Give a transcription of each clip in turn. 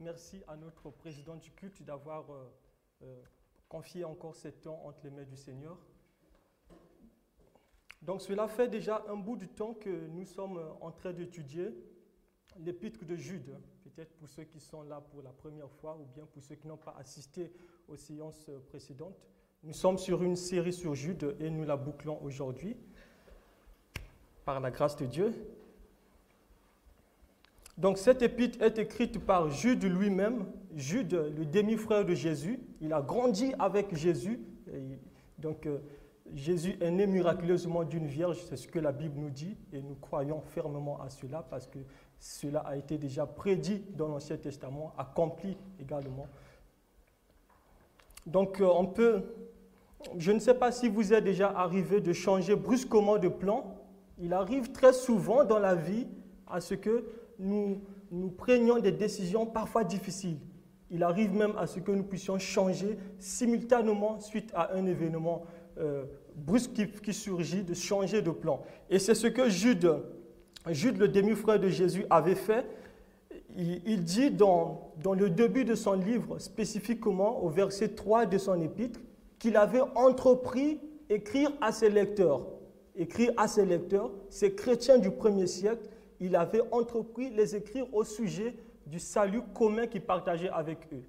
Merci à notre président du culte d'avoir euh, euh, confié encore ce temps entre les mains du Seigneur. Donc cela fait déjà un bout de temps que nous sommes en train d'étudier l'épître de Jude, peut-être pour ceux qui sont là pour la première fois ou bien pour ceux qui n'ont pas assisté aux séances précédentes. Nous sommes sur une série sur Jude et nous la bouclons aujourd'hui par la grâce de Dieu. Donc cette épître est écrite par Jude lui-même, Jude, le demi-frère de Jésus. Il a grandi avec Jésus. donc euh, Jésus est né miraculeusement d'une vierge, c'est ce que la Bible nous dit, et nous croyons fermement à cela parce que cela a été déjà prédit dans l'Ancien Testament, accompli également. Donc euh, on peut, je ne sais pas si vous êtes déjà arrivé de changer brusquement de plan. Il arrive très souvent dans la vie à ce que nous, prenions des décisions parfois difficiles. Il arrive même à ce que nous puissions changer simultanément suite à un événement euh, brusque qui, surgit, de changer de plan. Et c'est ce que Jude, Jude le demi-frère de Jésus, avait fait. Il, dit dans, dans le début de son livre, spécifiquement au verset 3 de son épître, qu'il avait entrepris écrire à ses lecteurs. Écrire à ses lecteurs, ces chrétiens du premier siècle, il avait entrepris les écrire au sujet du salut commun qu'il partageait avec eux.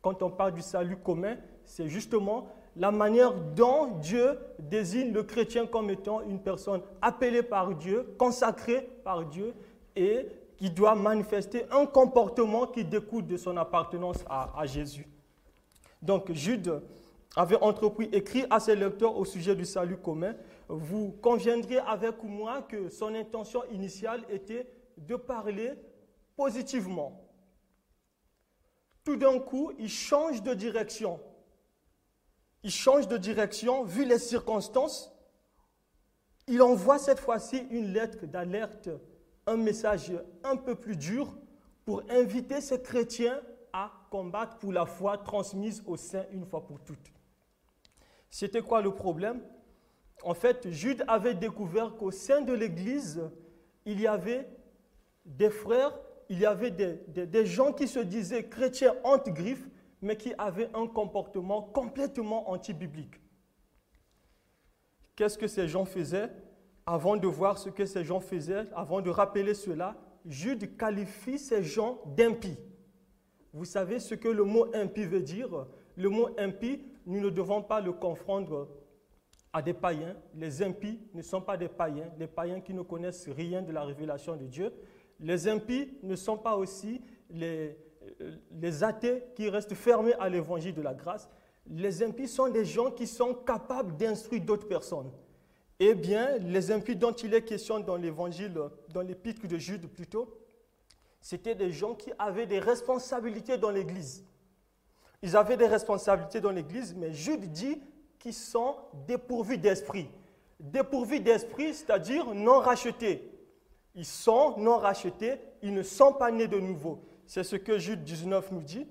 Quand on parle du salut commun, c'est justement la manière dont Dieu désigne le chrétien comme étant une personne appelée par Dieu, consacrée par Dieu et qui doit manifester un comportement qui découle de son appartenance à, Jésus. Donc Jude avait entrepris écrit à ses lecteurs au sujet du salut commun, vous conviendrez avec moi que son intention initiale était de parler positivement. Tout d'un coup, il change de direction. Il change de direction vu les circonstances. Il envoie cette fois-ci une lettre d'alerte, un message un peu plus dur pour inviter ces chrétiens à combattre pour la foi transmise au sein une fois pour toutes. C'était quoi le problème? En fait, Jude avait découvert qu'au sein de l'Église, il y avait des frères, il y avait des, gens qui se disaient chrétiens anti-griffes, mais qui avaient un comportement complètement anti-biblique. Qu'est-ce que ces gens faisaient Avant de voir ce que ces gens faisaient, avant de rappeler cela, Jude qualifie ces gens d'impies. Vous savez ce que le mot impie veut dire? Le mot impie, nous ne devons pas le confondre à des païens. Les impies ne sont pas des païens, les païens qui ne connaissent rien de la révélation de Dieu. Les impies ne sont pas aussi les, les athées qui restent fermés à l'évangile de la grâce. Les impies sont des gens qui sont capables d'instruire d'autres personnes. Eh bien, les impies dont il est question dans l'évangile, dans l'épître de Jude plutôt, c'était des gens qui avaient des responsabilités dans l'Église. Ils avaient des responsabilités dans l'Église, mais Jude dit qui sont dépourvus d'esprit. Dépourvus d'esprit, c'est-à-dire non rachetés. Ils sont non rachetés, ils ne sont pas nés de nouveau. C'est ce que Jude 19 nous dit.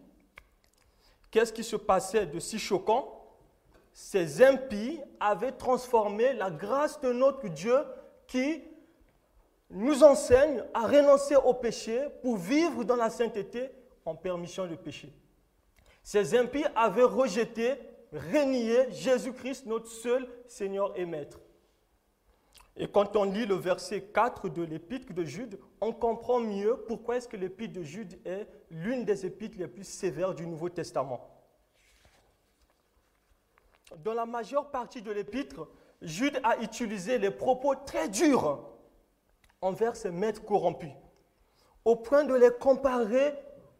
Qu'est-ce qui se passait de si choquant? Ces impies avaient transformé la grâce de notre Dieu qui nous enseigne à renoncer au péché pour vivre dans la sainteté en permission de péché. Ces impies avaient rejeté renier Jésus-Christ, notre seul Seigneur et Maître. Et quand on lit le verset 4 de l'épître de Jude, on comprend mieux pourquoi est-ce que l'épître de Jude est l'une des épîtres les plus sévères du Nouveau Testament. Dans la majeure partie de l'épître, Jude a utilisé les propos très durs envers ses maîtres corrompus, au point de les comparer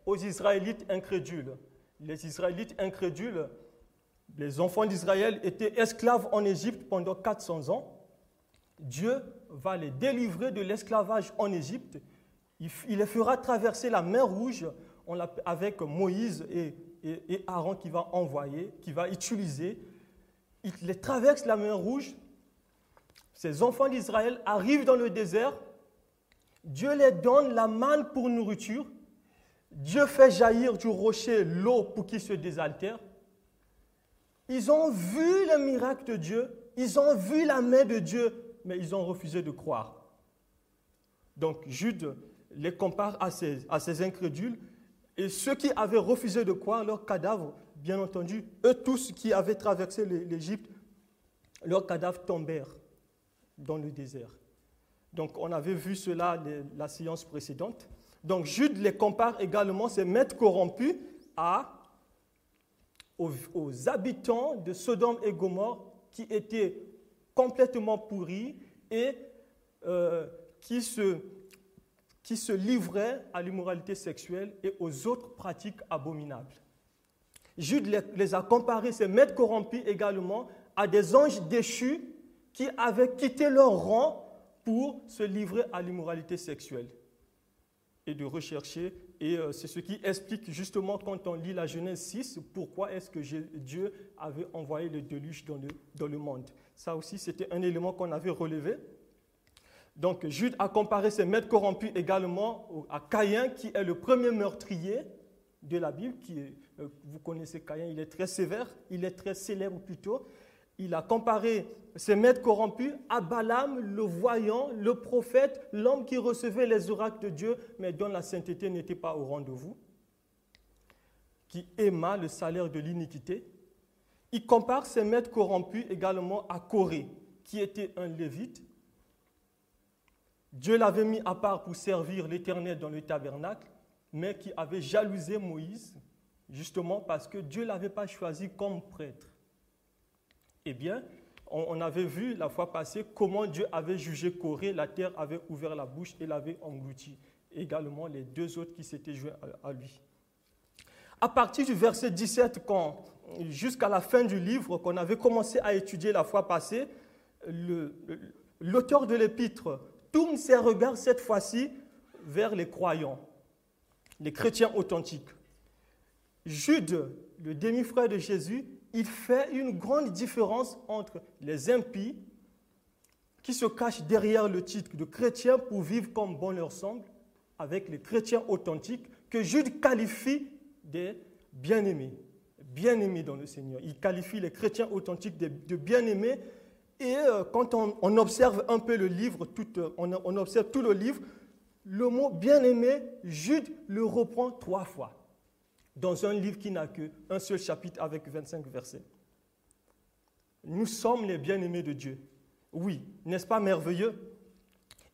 aux Israélites incrédules. Les Israélites incrédules les enfants d'Israël étaient esclaves en Égypte pendant 400 ans. Dieu va les délivrer de l'esclavage en Égypte. Il les fera traverser la mer Rouge avec Moïse et, et, Aaron qui va envoyer, qui va utiliser. Il les traverse la mer Rouge. Ces enfants d'Israël arrivent dans le désert. Dieu les donne la manne pour nourriture. Dieu fait jaillir du rocher l'eau pour qu'ils se désaltèrent. Ils ont vu le miracle de Dieu, ils ont vu la main de Dieu, mais ils ont refusé de croire. Donc Jude les compare à ces, incrédules, et ceux qui avaient refusé de croire, leurs cadavres, bien entendu, eux tous qui avaient traversé l'Égypte, leurs cadavres tombèrent dans le désert. Donc on avait vu cela la séance précédente. Donc Jude les compare également, ces maîtres corrompus, à, aux, habitants de Sodome et Gomorre qui étaient complètement pourris et euh, qui, se, qui se livraient à l'immoralité sexuelle et aux autres pratiques abominables. Jude les, les a comparés, ces maîtres corrompus également, à des anges déchus qui avaient quitté leur rang pour se livrer à l'immoralité sexuelle et de rechercher. Et euh, c'est ce qui explique justement quand on lit la Genèse 6, pourquoi est-ce que Dieu avait envoyé le déluge dans le, dans le monde. Ça aussi, c'était un élément qu'on avait relevé. Donc Jude a comparé ses maîtres corrompus également à Caïn, qui est le premier meurtrier de la Bible. Qui euh, vous connaissez Caïn, il est très sévère, il est très célèbre plutôt il a comparé ses maîtres corrompus à Balaam, le voyant, le prophète, l'homme qui recevait les oracles de Dieu, mais dont la sainteté n'était pas au rendez-vous, qui aima le salaire de l'iniquité. Il compare ses maîtres corrompus également à Corée, qui était un lévite. Dieu l'avait mis à part pour servir l'Éternel dans le tabernacle, mais qui avait jalousé Moïse, justement parce que Dieu ne l'avait pas choisi comme prêtre. Eh bien, on, avait vu la fois passée comment Dieu avait jugé Corée, la terre avait ouvert la bouche et l'avait englouti. Également les deux autres qui s'étaient joués à, lui. À partir du verset 17, jusqu'à la fin du livre qu'on avait commencé à étudier la fois passée, l'auteur de l'épître tourne ses regards cette fois-ci vers les croyants, les chrétiens authentiques. Jude, le demi-frère de Jésus, il fait une grande différence entre les impies qui se cachent derrière le titre de chrétiens pour vivre comme bon leur semble, avec les chrétiens authentiques que Jude qualifie des bien-aimés, bien-aimés dans le Seigneur. Il qualifie les chrétiens authentiques de, bien-aimés et euh, quand on, observe un peu le livre, euh, on observe tout le livre, le mot bien-aimé, Jude le reprend trois fois dans un livre qui n'a qu'un seul chapitre avec 25 versets. Nous sommes les bien-aimés de Dieu. Oui, n'est-ce pas merveilleux?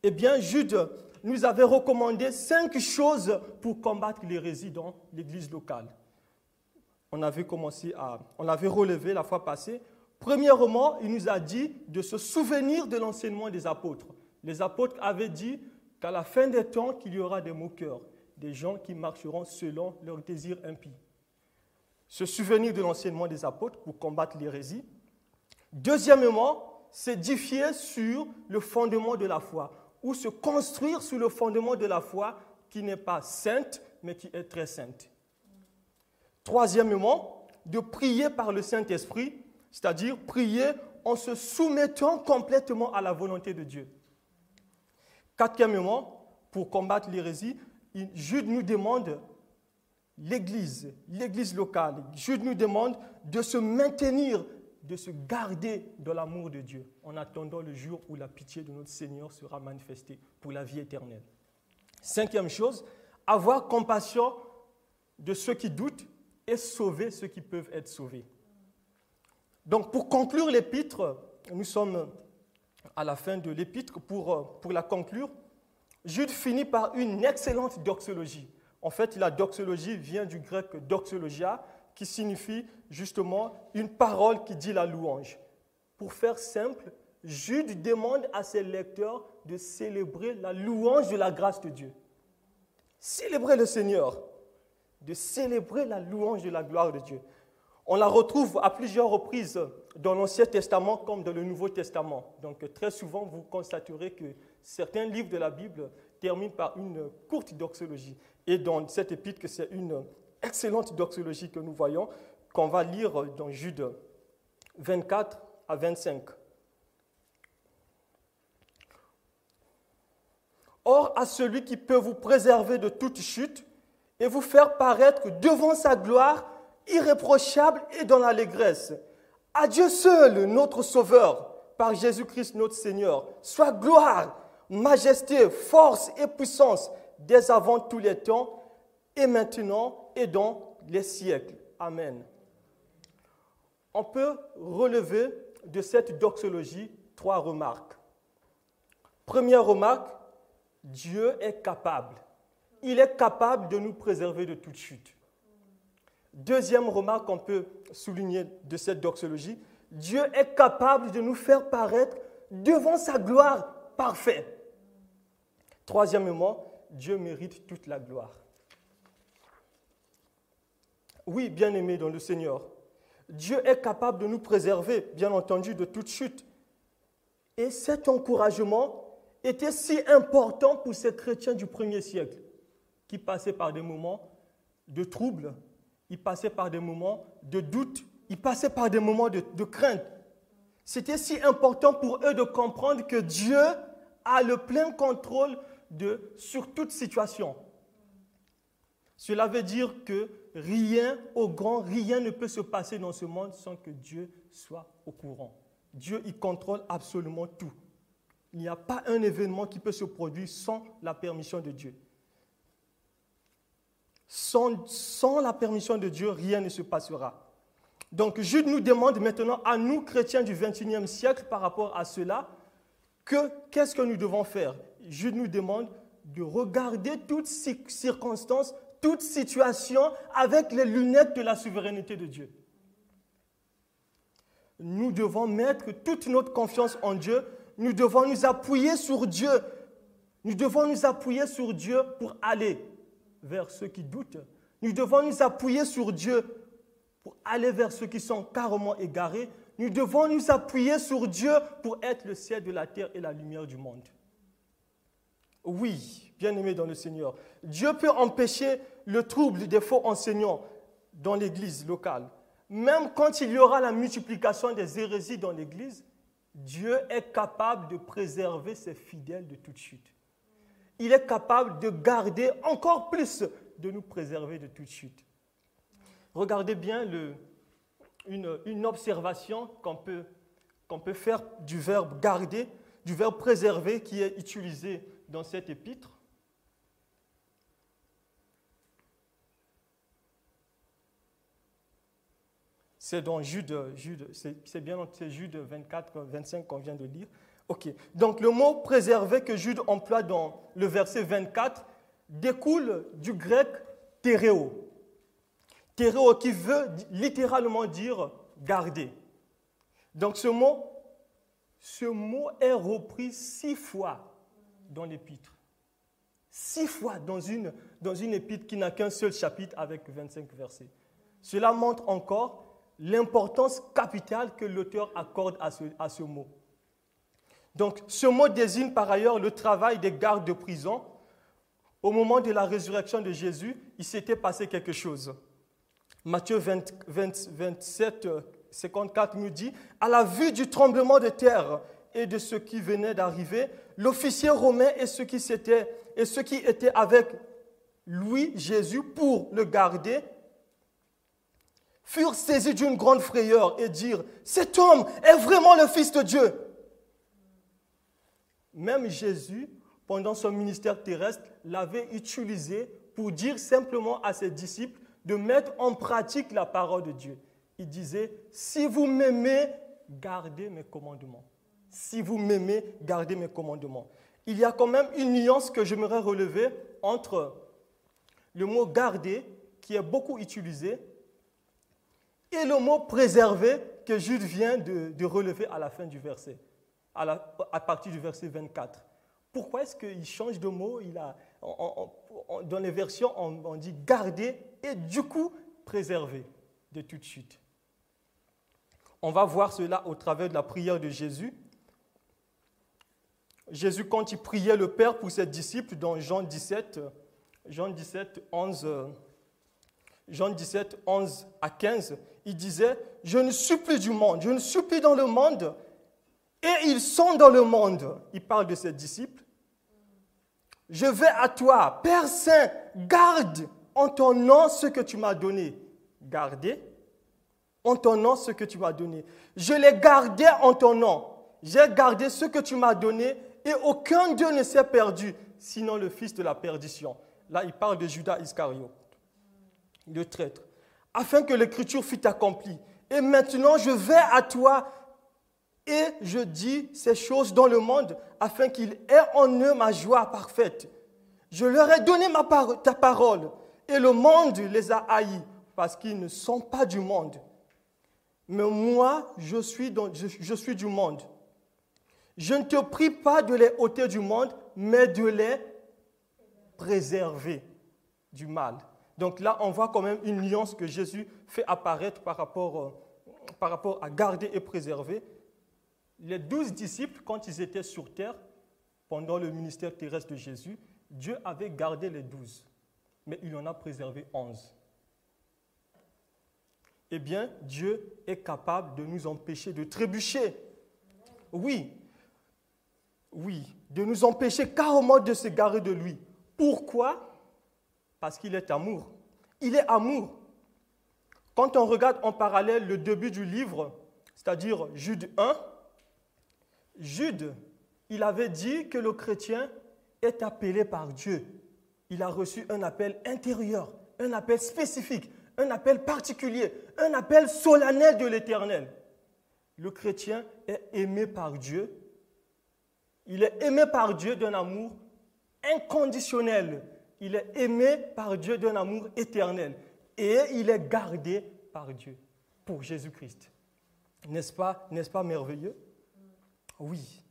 Eh bien, Jude nous avait recommandé cinq choses pour combattre l'hérésie dans l'église locale. On avait commencé à, on l'avait relevé la fois passée. Premièrement, il nous a dit de se souvenir de l'enseignement des apôtres. Les apôtres avaient dit qu'à la fin des temps, qu'il y aura des moqueurs, des gens qui marcheront selon leurs désirs impies. Se souvenir de l'enseignement des apôtres pour combattre l'hérésie. Deuxièmement, s'édifier sur le fondement de la foi, ou se construire sur le fondement de la foi qui n'est pas sainte, mais qui est très sainte. Troisièmement, de prier par le Saint-Esprit, c'est-à-dire prier en se soumettant complètement à la volonté de Dieu. Quatrièmement, pour combattre l'hérésie, Jude nous demande, l'Église, l'Église locale, Jude nous demande de se maintenir, de se garder dans l'amour de Dieu en attendant le jour où la pitié de notre Seigneur sera manifestée pour la vie éternelle. Cinquième chose, avoir compassion de ceux qui doutent et sauver ceux qui peuvent être sauvés. Donc pour conclure l'épître, nous sommes à la fin de l'épître, pour, pour la conclure, Jude finit par une excellente doxologie. En fait, la doxologie vient du grec doxologia, qui signifie justement une parole qui dit la louange. Pour faire simple, Jude demande à ses lecteurs de célébrer la louange de la grâce de Dieu. Célébrer le Seigneur, de célébrer la louange de la gloire de Dieu. On la retrouve à plusieurs reprises dans l'Ancien Testament comme dans le Nouveau Testament. Donc très souvent, vous constaterez que certains livres de la Bible terminent par une courte doxologie. Et dans cette épître, c'est une excellente doxologie que nous voyons, qu'on va lire dans Jude 24 à 25. Or, à celui qui peut vous préserver de toute chute et vous faire paraître devant sa gloire irréprochable et dans l'allégresse. À Dieu seul, notre Sauveur, par Jésus-Christ notre Seigneur, soit gloire, majesté, force et puissance dès avant tous les temps, et maintenant, et dans les siècles. Amen. On peut relever de cette doxologie trois remarques. Première remarque, Dieu est capable. Il est capable de nous préserver de toute chute. Deuxième remarque qu'on peut souligner de cette doxologie, Dieu est capable de nous faire paraître devant sa gloire parfaite. Troisièmement, Dieu mérite toute la gloire. Oui, bien-aimé dans le Seigneur, Dieu est capable de nous préserver, bien entendu, de toute chute. Et cet encouragement était si important pour ces chrétiens du premier siècle, qui passaient par des moments de troubles, ils passaient par des moments de doute, ils passaient par des moments de, de crainte. C'était si important pour eux de comprendre que Dieu a le plein contrôle de, sur toute situation. Cela veut dire que rien au grand, rien ne peut se passer dans ce monde sans que Dieu soit au courant. Dieu, il contrôle absolument tout. Il n'y a pas un événement qui peut se produire sans la permission de Dieu. Sans, la permission de Dieu, rien ne se passera. Donc Jude nous demande maintenant à nous, chrétiens du XXIe siècle, par rapport à cela, que qu'est-ce que nous devons faire? Jude nous demande de regarder toutes circonstances toute situation avec les lunettes de la souveraineté de Dieu. Nous devons mettre toute notre confiance en Dieu. Nous devons nous appuyer sur Dieu. Nous devons nous appuyer sur Dieu pour aller vers ceux qui doutent. Nous devons nous appuyer sur Dieu pour aller vers ceux qui sont carrément égarés. Nous devons nous appuyer sur Dieu pour être le ciel de la terre et la lumière du monde. Oui, bien-aimé dans le Seigneur, Dieu peut empêcher le trouble des faux enseignants dans l'église locale. Même quand il y aura la multiplication des hérésies dans l'église, Dieu est capable de préserver ses fidèles de toute chute. Il est capable de garder encore plus, de nous préserver de toute chute. Regardez bien une, observation qu'on peut, qu'on peut faire du verbe garder, du verbe préserver qui est utilisé dans cette épître. C'est dans Jude, Jude c'est bien c'est Jude 24, 25 qu'on vient de lire. Ok. Donc le mot préserver que Jude emploie dans le verset 24 découle du grec théréo. Théréo qui veut littéralement dire garder. Donc ce mot, ce mot est repris six fois dans l'épître. Six fois dans une, dans épître qui n'a qu'un seul chapitre avec 25 versets. Cela montre encore l'importance capitale que l'auteur accorde à ce mot. Donc, ce mot désigne par ailleurs le travail des gardes de prison. Au moment de la résurrection de Jésus, il s'était passé quelque chose. Matthieu 27, 54 nous dit, à la vue du tremblement de terre et de ce qui venait d'arriver, l'officier romain et ceux qui, et ceux qui étaient avec lui, Jésus, pour le garder, furent saisis d'une grande frayeur et dirent, cet homme est vraiment le Fils de Dieu. Même Jésus, pendant son ministère terrestre, l'avait utilisé pour dire simplement à ses disciples de mettre en pratique la parole de Dieu. Il disait, si vous m'aimez, gardez mes commandements. Si vous m'aimez, gardez mes commandements. Il y a quand même une nuance que j'aimerais relever entre le mot garder, qui est beaucoup utilisé, et le mot préserver que Jude vient de, relever à la fin du verset, à, partir du verset 24. Pourquoi est-ce qu'il change de mot? Il a, Dans les versions, on, dit garder et du coup préserver de toute chute. On va voir cela au travers de la prière de Jésus. Jésus, quand il priait le Père pour ses disciples dans Jean 17, Jean 17, 11, Jean 17, 11 à 15, il disait, je ne suis plus du monde, je ne suis plus dans le monde, et ils sont dans le monde. Il parle de ses disciples. Je vais à toi, Père Saint, garde en ton nom ce que tu m'as donné. Gardez en ton nom ce que tu m'as donné. Je l'ai gardé en ton nom. J'ai gardé ce que tu m'as donné et aucun d'eux ne s'est perdu, sinon le fils de la perdition. Là, il parle de Judas Iscariote, le traître. Afin que l'écriture fût accomplie. Et maintenant, je vais à toi et je dis ces choses dans le monde afin qu'ils aient en eux ma joie parfaite. Je leur ai donné ma ta parole et le monde les a haïs parce qu'ils ne sont pas du monde. Mais moi, je suis, je suis du monde. Je ne te prie pas de les ôter du monde, mais de les préserver du mal. Donc là, on voit quand même une nuance que Jésus fait apparaître par rapport, euh, par rapport à garder et préserver. Les douze disciples, quand ils étaient sur terre, pendant le ministère terrestre de Jésus, Dieu avait gardé les douze, mais il en a préservé onze. Eh bien, Dieu est capable de nous empêcher de trébucher. Oui, oui, de nous empêcher carrément de se garer de lui. Pourquoi? Parce qu'il est amour. Il est amour. Quand on regarde en parallèle le début du livre, c'est-à-dire Jude 1, Jude, il avait dit que le chrétien est appelé par Dieu. Il a reçu un appel intérieur, un appel spécifique, un appel particulier, un appel solennel de l'Éternel. Le chrétien est aimé par Dieu. Il est aimé par Dieu d'un amour inconditionnel. Il est aimé par Dieu d'un amour éternel. Et il est gardé par Dieu pour Jésus-Christ. N'est-ce pas, n'est-ce pas merveilleux? Oui.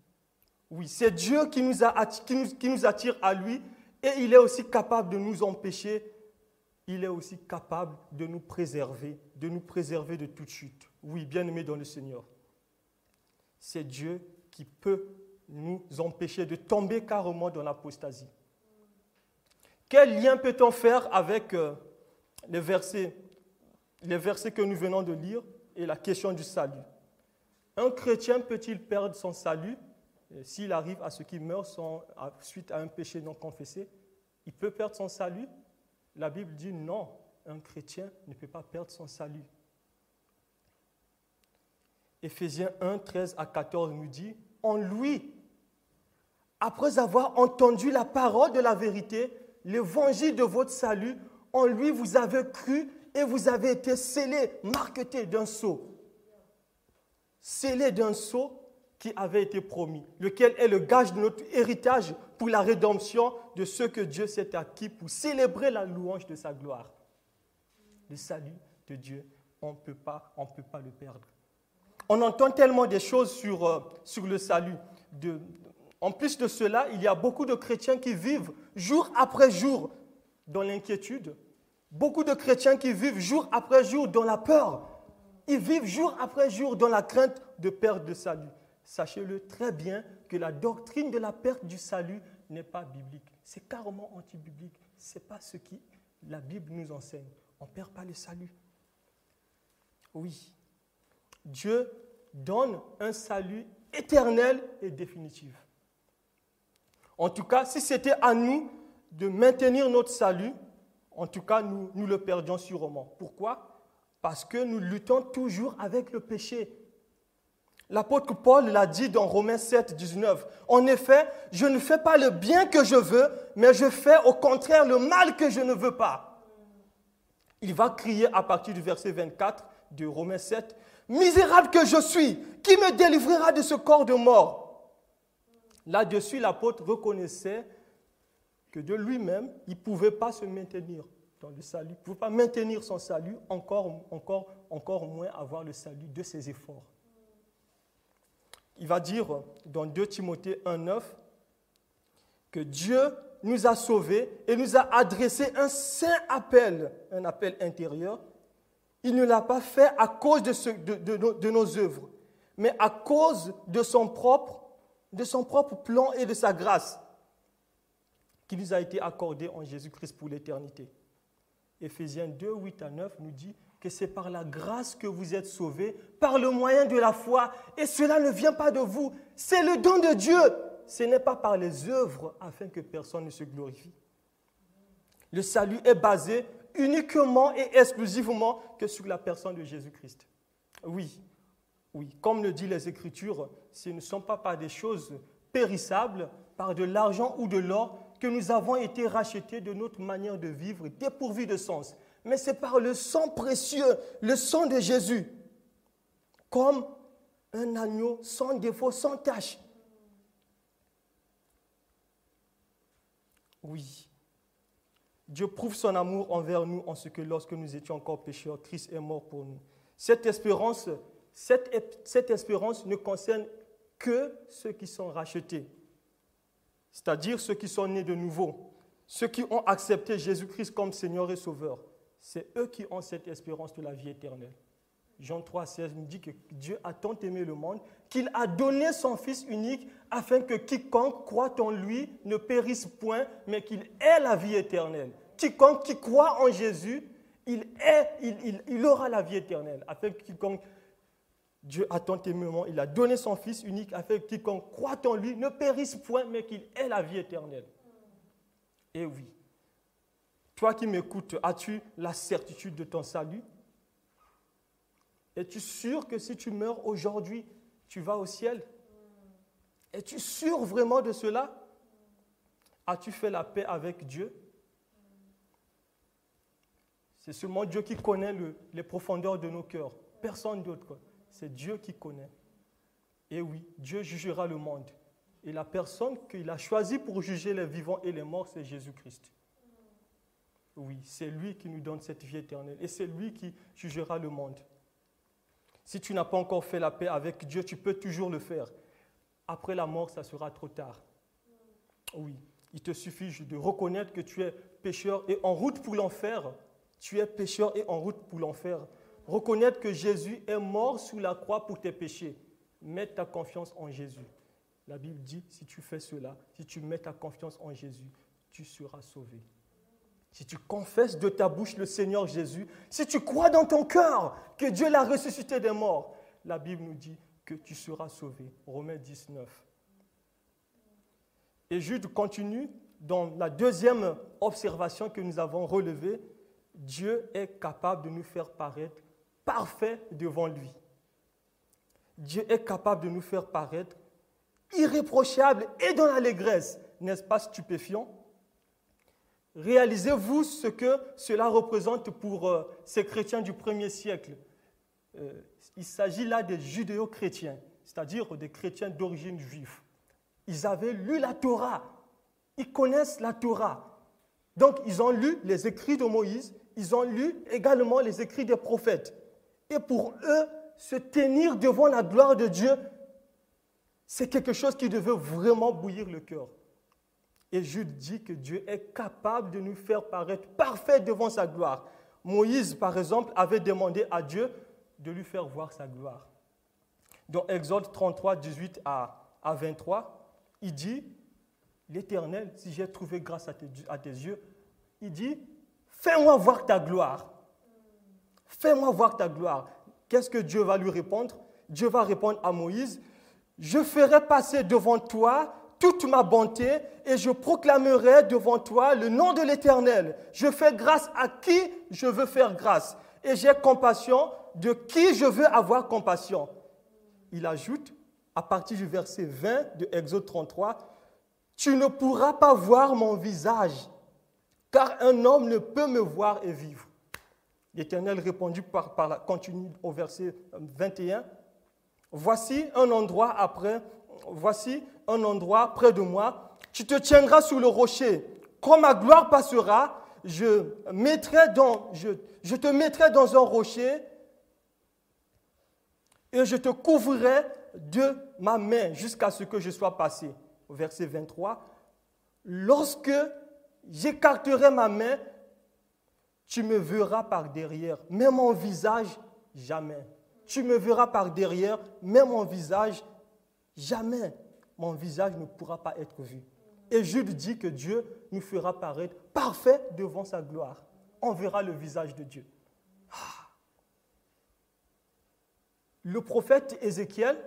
Oui, c'est Dieu qui nous, attire à lui et il est aussi capable de nous empêcher il est aussi capable de nous préserver, de nous préserver de toute chute. Oui, bien aimé dans le Seigneur. C'est Dieu qui peut nous empêcher de tomber carrément dans l'apostasie. Quel lien peut-on faire avec euh, les versets que nous venons de lire et la question du salut? Un chrétien peut-il perdre son salut euh, s'il arrive à ce qu'il meurt suite à un péché non confessé? Il peut perdre son salut? La Bible dit non, un chrétien ne peut pas perdre son salut. Éphésiens 1, 13 à 14 nous dit, en lui, après avoir entendu la parole de la vérité, l'évangile de votre salut, en lui vous avez cru et vous avez été scellés, marquetés d'un sceau. Scellés d'un sceau qui avait été promis, lequel est le gage de notre héritage pour la rédemption de ce que Dieu s'est acquis pour célébrer la louange de sa gloire. Le salut de Dieu, on ne peut pas, on peut pas le perdre. On entend tellement des choses sur, euh, sur le salut. De, en plus de cela, il y a beaucoup de chrétiens qui vivent jour après jour dans l'inquiétude. Beaucoup de chrétiens qui vivent jour après jour dans la peur. Ils vivent jour après jour dans la crainte de perdre le salut sachez-le très bien que la doctrine de la perte du salut n'est pas biblique. C'est carrément anti-biblique. Ce n'est pas ce que la Bible nous enseigne. On ne perd pas le salut. Oui, Dieu donne un salut éternel et définitif. En tout cas, si c'était à nous de maintenir notre salut, en tout cas, nous, nous le perdions sûrement. Pourquoi? Parce que nous luttons toujours avec le péché. L'apôtre Paul l'a dit dans Romains 7, 19. En effet, je ne fais pas le bien que je veux, mais je fais au contraire le mal que je ne veux pas. Il va crier à partir du verset 24 de Romains 7, Misérable que je suis, qui me délivrera de ce corps de mort? Là-dessus, l'apôtre reconnaissait que de lui-même, il ne pouvait pas se maintenir dans le salut, ne pouvait pas maintenir son salut, encore, encore, encore moins avoir le salut de ses efforts il va dire dans 2 Timothée 1,9 que Dieu nous a sauvés et nous a adressé un saint appel, un appel intérieur. Il ne l'a pas fait à cause de, de, nos œuvres, mais à cause de son, propre, de son propre plan et de sa grâce qui nous a été accordée en Jésus-Christ pour l'éternité. Éphésiens 2, 8 à 9 nous dit que c'est par la grâce que vous êtes sauvés, par le moyen de la foi, et cela ne vient pas de vous, c'est le don de Dieu. Ce n'est pas par les œuvres afin que personne ne se glorifie. Le salut est basé uniquement et exclusivement que sur la personne de Jésus-Christ. Oui, oui, comme le dit les Écritures, ce ne sont pas par des choses périssables, par de l'argent ou de l'or, que nous avons été rachetés de notre manière de vivre dépourvue de sens. Mais c'est par le sang précieux, le sang de Jésus, comme un agneau sans défaut, sans tache. Oui. Dieu prouve son amour envers nous en ce que lorsque nous étions encore pécheurs, Christ est mort pour nous. Cette espérance cette, espérance ne concerne que ceux qui sont rachetés, c'est-à-dire ceux qui sont nés de nouveau, ceux qui ont accepté Jésus-Christ comme Seigneur et Sauveur. C'est eux qui ont cette espérance de la vie éternelle. Jean 3, 16 nous dit que Dieu a tant aimé le monde qu'il a donné son Fils unique afin que quiconque croit en lui ne périsse point, mais qu'il ait la vie éternelle. Quiconque qui croit en Jésus, il, il aura la vie éternelle. Afin que quiconque Dieu a tant aimé il a donné son Fils unique afin que quiconque croit en lui ne périsse point, mais qu'il ait la vie éternelle. Et oui, toi qui m'écoutes, as-tu la certitude de ton salut? Es-tu sûr que si tu meurs aujourd'hui, tu vas au ciel? Es-tu sûr vraiment de cela? As-tu fait la paix avec Dieu? C'est seulement Dieu qui connaît les profondeurs de nos cœurs, personne d'autre c'est Dieu qui connaît. Et oui, Dieu jugera le monde. Et la personne qu'il a choisie pour juger les vivants et les morts, c'est Jésus-Christ. Oui, c'est lui qui nous donne cette vie éternelle. Et c'est lui qui jugera le monde. Si tu n'as pas encore fait la paix avec Dieu, tu peux toujours le faire. Après la mort, ça sera trop tard. Oui, il te suffit de reconnaître que tu es pécheur et en route pour l'enfer. Tu es pécheur et en route pour l'enfer reconnaître que Jésus est mort sous la croix pour tes péchés. Mets ta confiance en Jésus. La Bible dit, si tu fais cela, si tu mets ta confiance en Jésus, tu seras sauvé. Si tu confesses de ta bouche le Seigneur Jésus, si tu crois dans ton cœur que Dieu l'a ressuscité des morts, la Bible nous dit que tu seras sauvé. Romains 19. Et Jude continue dans la deuxième observation que nous avons relevée. Dieu est capable de nous faire paraître parfait devant lui. Dieu est capable de nous faire paraître irréprochable et dans l'allégresse. N'est-ce pas stupéfiant Réalisez-vous ce que cela représente pour euh, ces chrétiens du premier siècle? Euh, il s'agit là des judéo-chrétiens, c'est-à-dire des chrétiens d'origine juive. Ils avaient lu la Torah, ils connaissent la Torah. Donc ils ont lu les écrits de Moïse, ils ont lu également les écrits des prophètes. Pour eux, se tenir devant la gloire de Dieu, c'est quelque chose qui devait vraiment bouillir le cœur. Et Jude dit que Dieu est capable de nous faire paraître parfaits devant sa gloire. Moïse, par exemple, avait demandé à Dieu de lui faire voir sa gloire. Dans Exode 33, 18 à, 23, il dit, l'Éternel, si j'ai trouvé grâce à tes yeux, il dit, fais-moi voir ta gloire. Fais-moi voir ta gloire. Qu'est-ce que Dieu va lui répondre? Dieu va répondre à Moïse, je ferai passer devant toi toute ma bonté et je proclamerai devant toi le nom de l'Éternel. Je fais grâce à qui je veux faire grâce et j'ai compassion de qui je veux avoir compassion. Il ajoute, à partir du verset 20 de Exode 33, Tu ne pourras pas voir mon visage, car un homme ne peut me voir et vivre. L'Éternel répondit au verset 21. Voici un endroit après, voici un endroit près de moi. Tu te tiendras sous le rocher. Quand ma gloire passera, je, je te mettrai dans un rocher et je te couvrirai de ma main jusqu'à ce que je sois passé. Verset 23. Lorsque j'écarterai ma main, tu me verras par derrière, mais mon visage, jamais. Tu me verras par derrière, mais mon visage, jamais. Mon visage ne pourra pas être vu. Et Jude dit que Dieu nous fera paraître parfait devant sa gloire. on verra le visage de Dieu. Ah. Le prophète Ézéchiel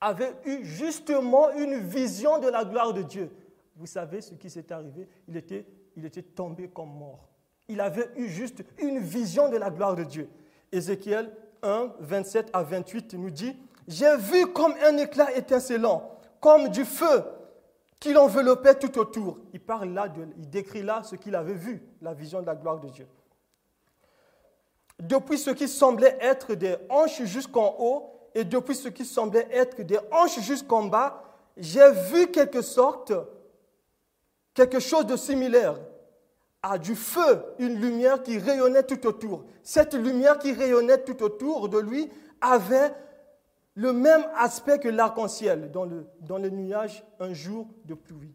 avait eu justement une vision de la gloire de Dieu. Vous savez ce qui s'est arrivé? Il était tombé comme mort. Il avait eu juste une vision de la gloire de Dieu. Ézéchiel 1, 27 à 28 nous dit, J'ai vu comme un éclat étincelant, comme du feu qui l'enveloppait tout autour. Il parle là, il décrit là ce qu'il avait vu, la vision de la gloire de Dieu. Depuis ce qui semblait être des hanches jusqu'en haut et depuis ce qui semblait être des hanches jusqu'en bas, j'ai vu quelque sorte, quelque chose de similaire à du feu, une lumière qui rayonnait tout autour. Cette lumière qui rayonnait tout autour de lui avait le même aspect que l'arc-en-ciel dans le, dans nuage un jour de pluie.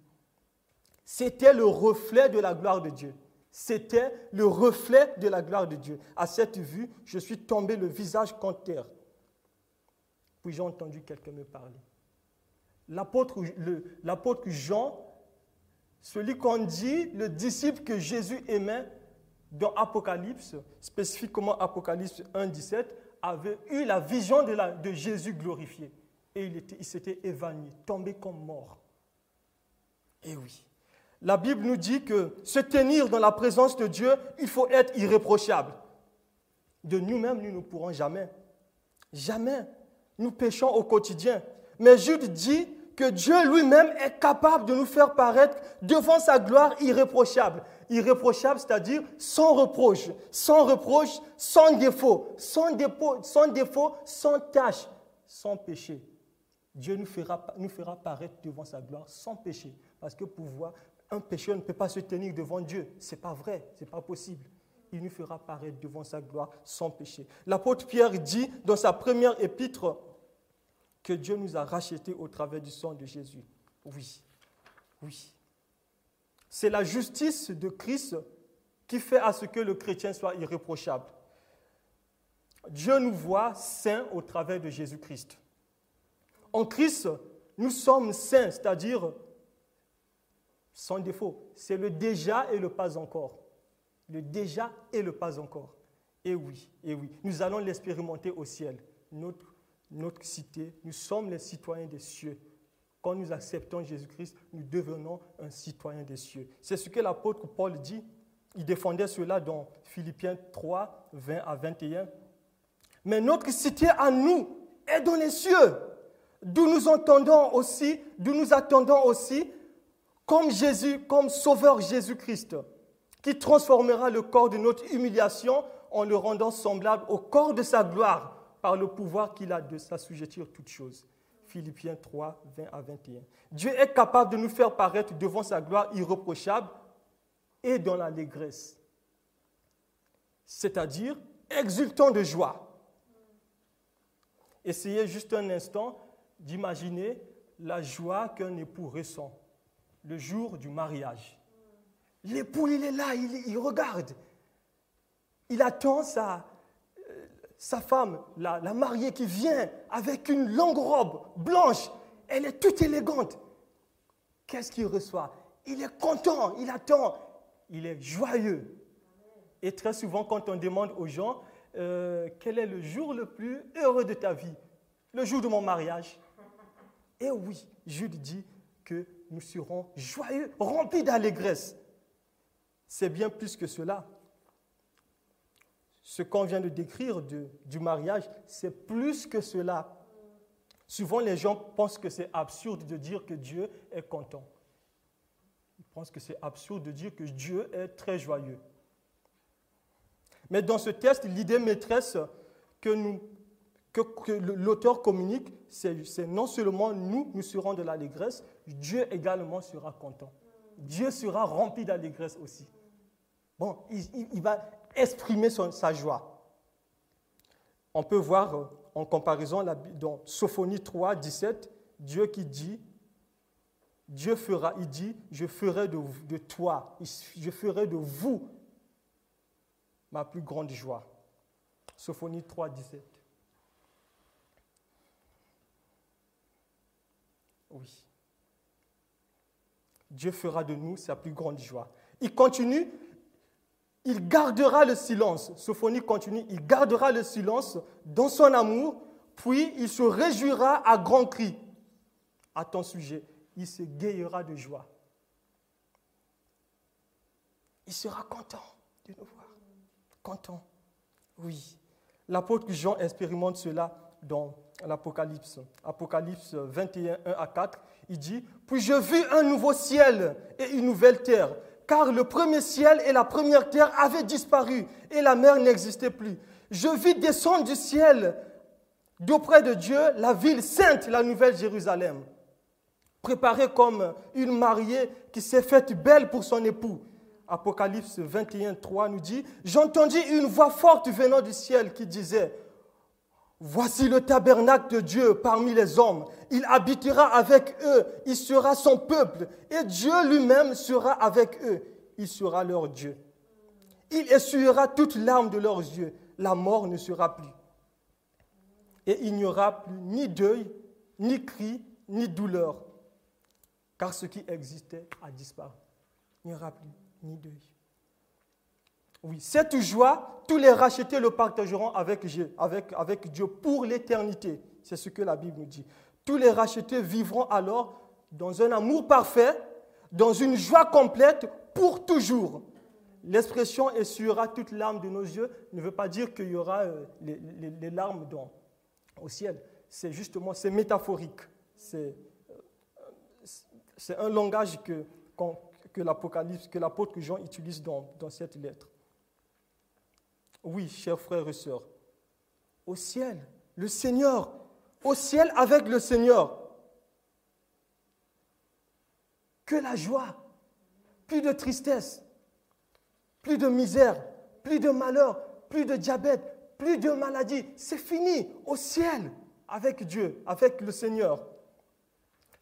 C'était le reflet de la gloire de Dieu. C'était le reflet de la gloire de Dieu. À cette vue, je suis tombé le visage contre terre. Puis j'ai entendu quelqu'un me parler. L'apôtre Jean celui qu'on dit, le disciple que Jésus aimait dans Apocalypse, spécifiquement Apocalypse 1, 17, avait eu la vision de, Jésus glorifié. Et il, il s'était évanoui, tombé comme mort. Et oui. La Bible nous dit que se tenir dans la présence de Dieu, il faut être irréprochable. De nous-mêmes, nous ne pourrons jamais. Jamais. Nous péchons au quotidien. Mais Jude dit que Dieu lui-même est capable de nous faire paraître devant sa gloire irréprochable. Irréprochable, c'est-à-dire sans reproche, sans reproche, sans défaut, sans, défaut, sans défaut, sans tâche, sans péché. Dieu nous fera, nous fera paraître devant sa gloire sans péché. Parce que pour voir, un pécheur ne peut pas se tenir devant Dieu. Ce n'est pas vrai, ce n'est pas possible. Il nous fera paraître devant sa gloire sans péché. L'apôtre Pierre dit dans sa première épître, que Dieu nous a rachetés au travers du sang de Jésus. Oui, oui. C'est la justice de Christ qui fait à ce que le chrétien soit irréprochable. Dieu nous voit saints au travers de Jésus-Christ. En Christ, nous sommes saints, c'est-à-dire sans défaut. C'est le déjà et le pas encore. Le déjà et le pas encore. Et oui, et oui, nous allons l'expérimenter au ciel. Notre notre cité, nous sommes les citoyens des cieux. Quand nous acceptons Jésus-Christ, nous devenons un citoyen des cieux. C'est ce que l'apôtre Paul dit. Il défendait cela dans Philippiens 3, 20 à 21. Mais notre cité à nous est dans les cieux, d'où nous entendons aussi, d'où nous attendons aussi, comme Jésus, comme Sauveur Jésus-Christ, qui transformera le corps de notre humiliation en le rendant semblable au corps de sa gloire par le pouvoir qu'il a de s'assujettir toutes choses. Philippiens 3, 20 à 21. Dieu est capable de nous faire paraître devant sa gloire irréprochable et dans l'allégresse, c'est-à-dire exultant de joie. Essayez juste un instant d'imaginer la joie qu'un époux ressent le jour du mariage. L'époux, il est là, il, il regarde. Il attend sa, sa femme, la, mariée qui vient avec une longue robe blanche, elle est toute élégante. Qu'est-ce qu'il reçoit? Il est content, il attend, il est joyeux. Et très souvent, quand on demande aux gens euh, quel est le jour le plus heureux de ta vie, le jour de mon mariage. Et oui, Jude dit que nous serons joyeux, remplis d'allégresse. C'est bien plus que cela ce qu'on vient de décrire du mariage, c'est plus que cela. Souvent, les gens pensent que c'est absurde de dire que Dieu est content. Ils pensent que c'est absurde de dire que Dieu est très joyeux. Mais dans ce test, l'idée maîtresse que, l'auteur communique, c'est non seulement nous, nous serons de l'allégresse, Dieu également sera content. Dieu sera rempli d'allégresse aussi. Bon, il, va exprimer sa joie. On peut voir euh, en comparaison dans Sophonie 3, 17, Dieu qui dit, Dieu fera, il dit, je ferai de, de toi, je ferai de vous ma plus grande joie. Sophonie 3, 17. Oui. Dieu fera de nous sa plus grande joie. Il continue, il gardera le silence. Sophonie continue, il gardera le silence dans son amour, puis il se réjouira à grands cris à ton sujet. Il se guéira de joie. Il sera content de nous voir. Content. Oui. L'apôtre Jean expérimente cela dans l'Apocalypse. Apocalypse 21, 1 à 4. Il dit Puis je vis un nouveau ciel et une nouvelle terre, car le premier ciel et la première terre avaient disparu et la mer n'existait plus. Je vis descendre du ciel d'auprès de Dieu la ville sainte, la nouvelle Jérusalem, préparée comme une mariée qui s'est faite belle pour son époux. Apocalypse 21, 3 nous dit, j'entendis une voix forte venant du ciel qui disait, Voici le tabernacle de Dieu parmi les hommes. Il habitera avec eux. Il sera son peuple. Et Dieu lui-même sera avec eux. Il sera leur Dieu. Il essuiera toute larme de leurs yeux. La mort ne sera plus. Et il n'y aura plus ni deuil, ni cri, ni douleur. Car ce qui existait a disparu. Il n'y aura plus ni deuil. Oui, cette joie, tous les rachetés le partageront avec, Dieu pour l'éternité. C'est ce que la Bible nous dit. Tous les rachetés vivront alors dans un amour parfait, dans une joie complète pour toujours. L'expression essuiera toute larme de nos yeux ne veut pas dire qu'il y aura euh, les, larmes dans, au ciel. C'est justement, c'est métaphorique. C'est, euh, un langage que, l'Apocalypse, que l'apôtre Jean utilise dans cette lettre. Oui, chers frères et sœurs, au ciel, le Seigneur, au ciel avec le Seigneur. Que la joie, plus de tristesse, plus de misère, plus de malheur, plus de diabète, plus de maladie. C'est fini au ciel avec Dieu, avec le Seigneur.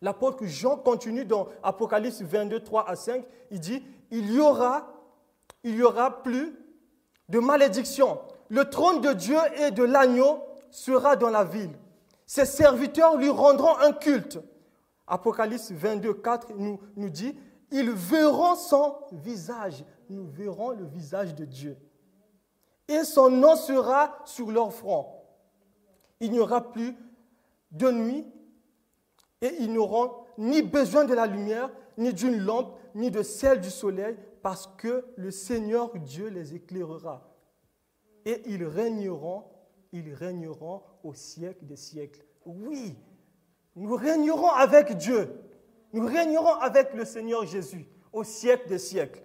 L'apôtre Jean continue dans Apocalypse 22, 3 à 5. Il dit, il y aura, il y aura plus de malédiction. Le trône de Dieu et de l'agneau sera dans la ville. Ses serviteurs lui rendront un culte. Apocalypse 22, 4 nous, dit, ils verront son visage. Nous verrons le visage de Dieu. Et son nom sera sur leur front. Il n'y aura plus de nuit et ils n'auront ni besoin de la lumière, ni d'une lampe, ni de celle du soleil, parce que le Seigneur Dieu les éclairera. Et ils régneront, ils régneront au siècle des siècles. Oui, nous régnerons avec Dieu. Nous régnerons avec le Seigneur Jésus au siècle des siècles.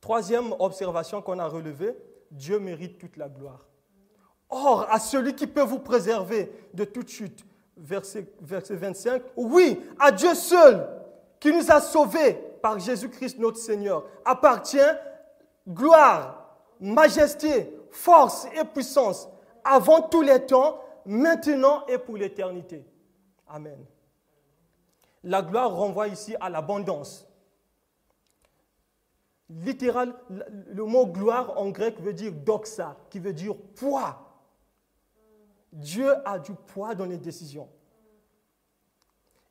Troisième observation qu'on a relevée, Dieu mérite toute la gloire. Or, à celui qui peut vous préserver de toute chute, verset, verset 25, oui, à Dieu seul, qui nous a sauvés par Jésus-Christ notre Seigneur, appartient gloire, majesté, force et puissance avant tous les temps, maintenant et pour l'éternité. Amen. La gloire renvoie ici à l'abondance. Littéral, le mot gloire en grec veut dire doxa, qui veut dire poids. Dieu a du poids dans les décisions.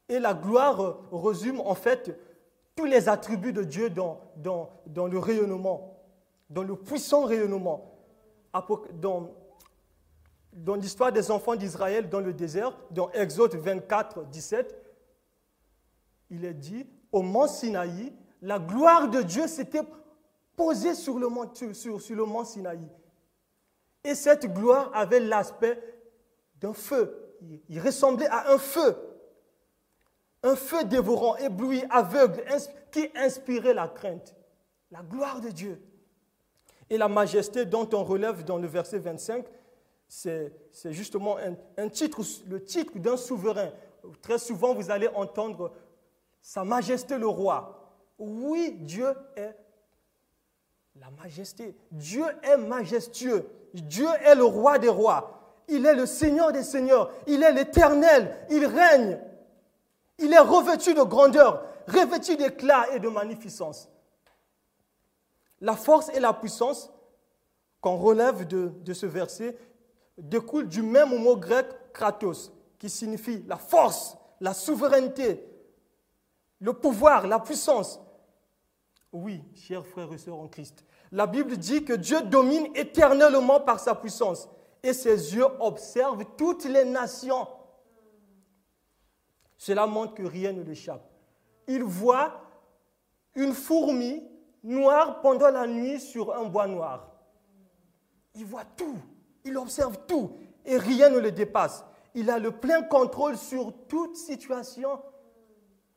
Et la gloire résume en fait tous les attributs de Dieu dans, le rayonnement, dans le puissant rayonnement. Dans, l'histoire des enfants d'Israël dans le désert, dans Exode 24, 17, il est dit, au mont Sinaï, la gloire de Dieu s'était posée sur le mont, sur le mont Sinaï. Et cette gloire avait l'aspect d'un feu. Il ressemblait à un feu un feu dévorant, ébloui, aveugle, qui inspirait la crainte, la gloire de Dieu. Et la majesté dont on relève dans le verset 25, c'est justement un, titre, le titre d'un souverain. Très souvent, vous allez entendre Sa Majesté le roi. Oui, Dieu est la majesté. Dieu est majestueux. Dieu est le roi des rois. Il est le Seigneur des seigneurs. Il est l'éternel. Il règne. Il est revêtu de grandeur, revêtu d'éclat et de magnificence. La force et la puissance qu'on relève de, de, ce verset découlent du même mot grec kratos, qui signifie la force, la souveraineté, le pouvoir, la puissance. Oui, chers frères et sœurs en Christ. La Bible dit que Dieu domine éternellement par sa puissance et ses yeux observent toutes les nations. Cela montre que rien ne l'échappe. Il voit une fourmi noire pendant la nuit sur un bois noir. Il voit tout, il observe tout et rien ne le dépasse. Il a le plein contrôle sur toute situation.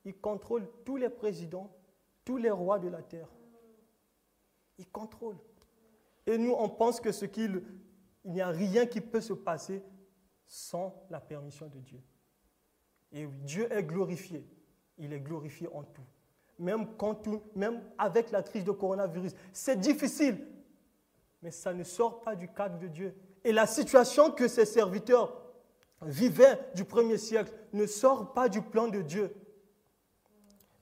Il contrôle tous les présidents, tous les rois de la terre. Il contrôle. Et nous, on pense que ce qu'il, il n'y a rien qui peut se passer sans la permission de Dieu. Et Dieu est glorifié. Il est glorifié en tout. Même, quand même avec la crise de coronavirus, c'est difficile, mais ça ne sort pas du cadre de Dieu. Et la situation que ses serviteurs vivaient du premier siècle ne sort pas du plan de Dieu.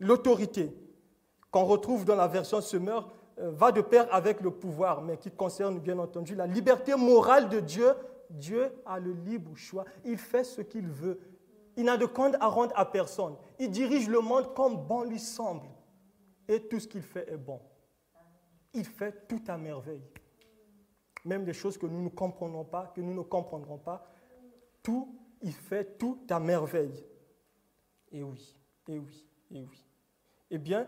L'autorité qu'on retrouve dans la version Semeur euh, va de pair avec le pouvoir, mais qui concerne bien entendu la liberté morale de Dieu. Dieu a le libre choix. Il fait ce qu'il veut. Il n'a de compte à rendre à personne. Il dirige le monde comme bon lui semble. Et tout ce qu'il fait est bon. Il fait tout à merveille. Même des choses que nous ne comprenons pas, que nous ne comprendrons pas, tout, il fait tout à merveille. Et oui, et oui, et oui. Eh bien,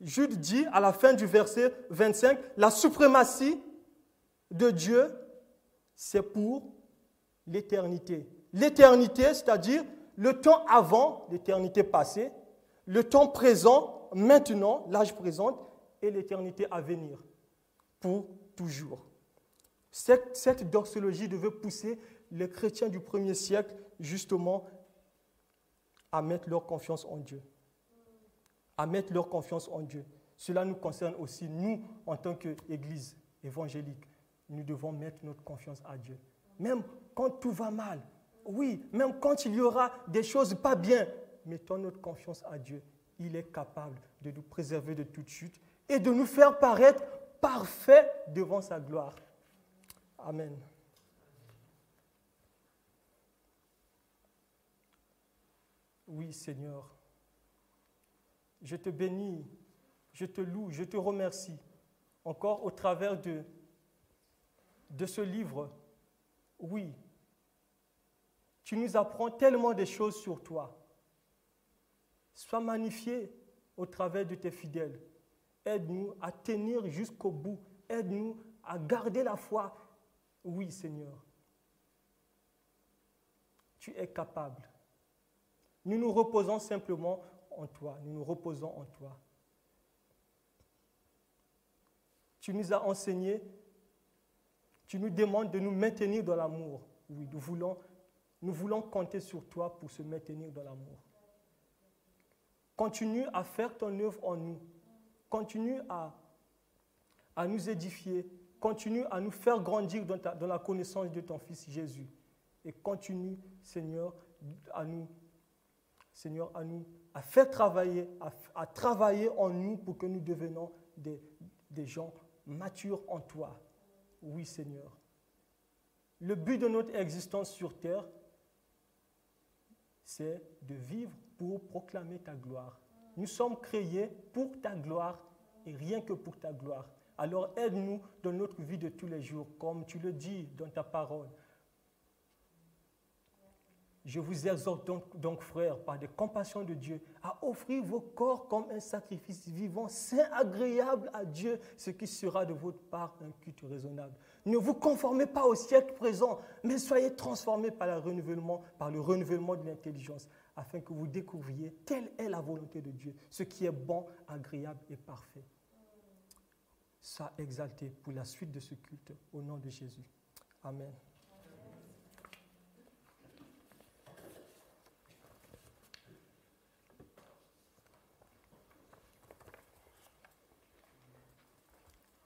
Jude dit à la fin du verset 25, la suprématie de Dieu, c'est pour l'éternité. L'éternité, c'est-à-dire le temps avant, l'éternité passée, le temps présent, maintenant, l'âge présent, et l'éternité à venir, pour toujours. Cette, doxologie devait pousser les chrétiens du premier siècle justement à mettre leur confiance en Dieu à mettre leur confiance en Dieu. Cela nous concerne aussi, nous, en tant qu'Église évangélique. Nous devons mettre notre confiance à Dieu. Même quand tout va mal, oui, même quand il y aura des choses pas bien, mettons notre confiance à Dieu. Il est capable de nous préserver de toute chute et de nous faire paraître parfaits devant sa gloire. Amen. Oui, Seigneur. Je te bénis, je te loue, je te remercie encore au travers de, ce livre. Oui, tu nous apprends tellement de choses sur toi. Sois magnifié au travers de tes fidèles. Aide-nous à tenir jusqu'au bout. Aide-nous à garder la foi. Oui, Seigneur. Tu es capable. Nous nous reposons simplement en toi, nous nous reposons en toi. Tu nous as enseigné, tu nous demandes de nous maintenir dans l'amour. Oui, nous voulons, nous voulons compter sur toi pour se maintenir dans l'amour. Continue à faire ton œuvre en nous. Continue à, à nous édifier. Continue à nous faire grandir dans, la connaissance de ton Fils Jésus. Et continue, Seigneur, à nous, Seigneur, à nous à faire travailler, à, travailler en nous pour que nous devenions des, des gens matures en toi. Oui, Seigneur. Le but de notre existence sur terre, c'est de vivre pour proclamer ta gloire. Nous sommes créés pour ta gloire et rien que pour ta gloire. Alors aide-nous dans notre vie de tous les jours, comme tu le dis dans ta parole, je vous exhorte donc, frères, par des compassions de Dieu, à offrir vos corps comme un sacrifice vivant, saint, agréable à Dieu, ce qui sera de votre part un culte raisonnable. Ne vous conformez pas au siècle présent, mais soyez transformés par, le renouvellement, de l'intelligence, afin que vous découvriez telle est la volonté de Dieu, ce qui est bon, agréable et parfait. Sois exalté pour la suite de ce culte, au nom de Jésus. Amen.